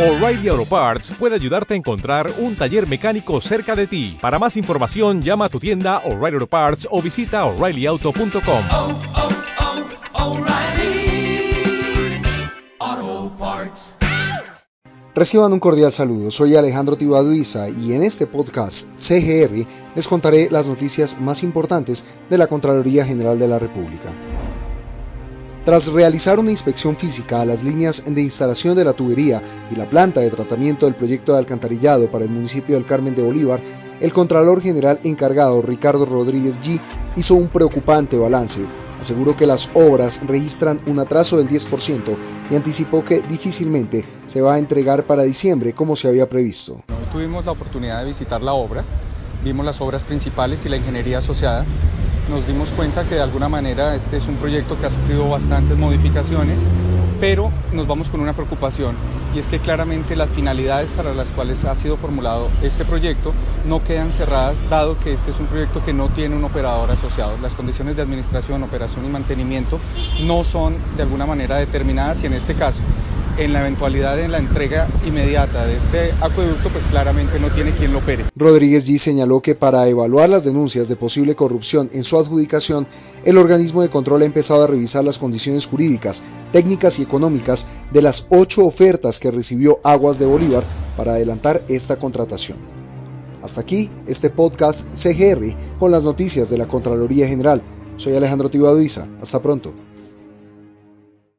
O'Reilly Auto Parts puede ayudarte a encontrar un taller mecánico cerca de ti. Para más información, llama a tu tienda O'Reilly Auto Parts o visita oreillyauto.com. oh, oh, Parts. Reciban un cordial saludo, soy Alejandro Tibaduiza y en este podcast CGR les contaré las noticias más importantes de la Contraloría General de la República. Tras realizar una inspección física a las líneas de instalación de la tubería y la planta de tratamiento del proyecto de alcantarillado para el municipio del Carmen de Bolívar, el Contralor General encargado Ricardo Rodríguez G hizo un preocupante balance. Aseguró que las obras registran un atraso del 10% y anticipó que difícilmente se va a entregar para diciembre como se había previsto. Tuvimos la oportunidad de visitar la obra, vimos las obras principales y la ingeniería asociada. Nos dimos cuenta que de alguna manera este es un proyecto que ha sufrido bastantes modificaciones, pero nos vamos con una preocupación y es que claramente las finalidades para las cuales ha sido formulado este proyecto no quedan cerradas dado que este es un proyecto que no tiene un operador asociado. Las condiciones de administración, operación y mantenimiento no son de alguna manera determinadas y en este caso en la eventualidad de la entrega inmediata de este acueducto, pues claramente no tiene quien lo opere. Rodríguez G señaló que para evaluar las denuncias de posible corrupción en su adjudicación, el organismo de control ha empezado a revisar las condiciones jurídicas, técnicas y económicas de las ocho ofertas que recibió Aguas de Bolívar para adelantar esta contratación. Hasta aquí este podcast CGR con las noticias de la Contraloría General. Soy Alejandro Tibaduiza. Hasta pronto.